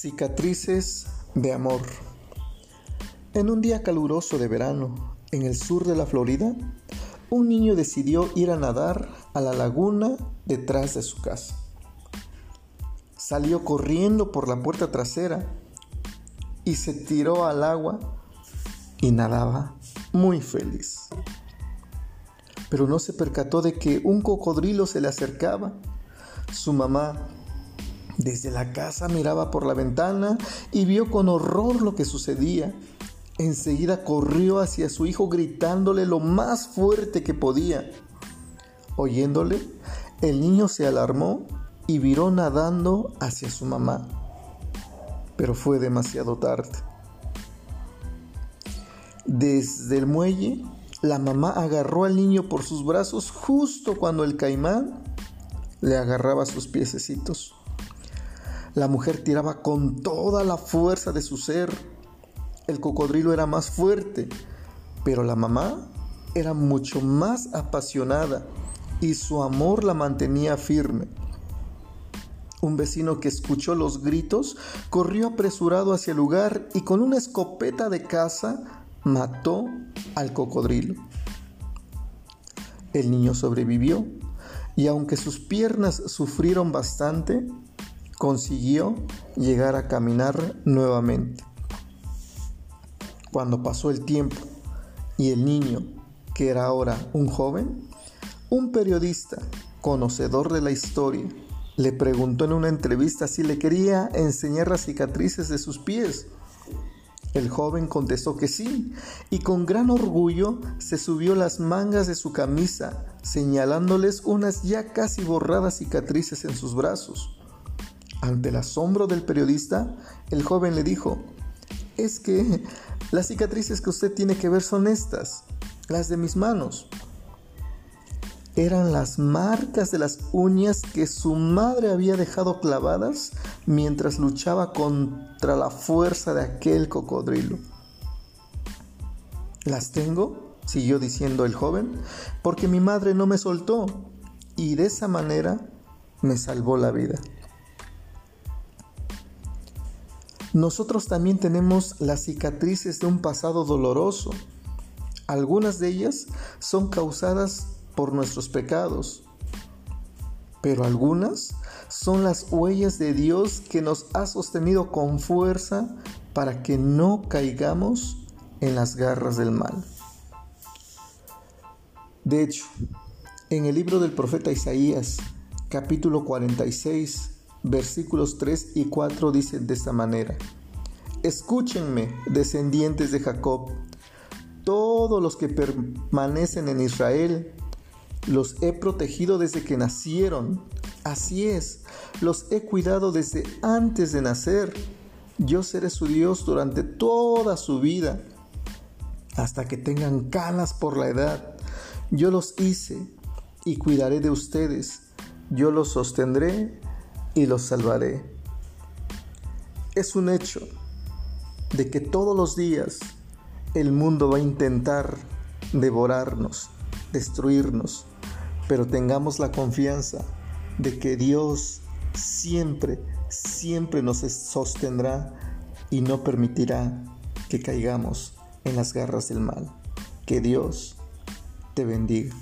Cicatrices de amor. En un día caluroso de verano, en el sur de la Florida, un niño decidió ir a nadar a la laguna detrás de su casa. Salió corriendo por la puerta trasera y se tiró al agua y nadaba muy feliz. Pero no se percató de que un cocodrilo se le acercaba. Su mamá desde la casa miraba por la ventana y vio con horror lo que sucedía. Enseguida corrió hacia su hijo gritándole lo más fuerte que podía. Oyéndole, el niño se alarmó y viró nadando hacia su mamá. Pero fue demasiado tarde. Desde el muelle, la mamá agarró al niño por sus brazos justo cuando el caimán le agarraba sus piececitos. La mujer tiraba con toda la fuerza de su ser. El cocodrilo era más fuerte, pero la mamá era mucho más apasionada y su amor la mantenía firme. Un vecino que escuchó los gritos corrió apresurado hacia el lugar y con una escopeta de caza mató al cocodrilo. El niño sobrevivió y aunque sus piernas sufrieron bastante, consiguió llegar a caminar nuevamente. Cuando pasó el tiempo y el niño, que era ahora un joven, un periodista conocedor de la historia le preguntó en una entrevista si le quería enseñar las cicatrices de sus pies. El joven contestó que sí, y con gran orgullo se subió las mangas de su camisa, señalándoles unas ya casi borradas cicatrices en sus brazos. Ante el asombro del periodista, el joven le dijo, es que las cicatrices que usted tiene que ver son estas, las de mis manos. Eran las marcas de las uñas que su madre había dejado clavadas mientras luchaba contra la fuerza de aquel cocodrilo. ¿Las tengo? siguió diciendo el joven, porque mi madre no me soltó y de esa manera me salvó la vida. Nosotros también tenemos las cicatrices de un pasado doloroso. Algunas de ellas son causadas por nuestros pecados, pero algunas son las huellas de Dios que nos ha sostenido con fuerza para que no caigamos en las garras del mal. De hecho, en el libro del profeta Isaías, capítulo 46, versículos 3 y 4 dicen de esta manera, Escúchenme, descendientes de Jacob, todos los que permanecen en Israel, los he protegido desde que nacieron, así es, los he cuidado desde antes de nacer, yo seré su Dios durante toda su vida, hasta que tengan canas por la edad, yo los hice y cuidaré de ustedes, yo los sostendré y los salvaré. Es un hecho de que todos los días el mundo va a intentar devorarnos, destruirnos, pero tengamos la confianza de que Dios siempre, siempre nos sostendrá y no permitirá que caigamos en las garras del mal. Que Dios te bendiga.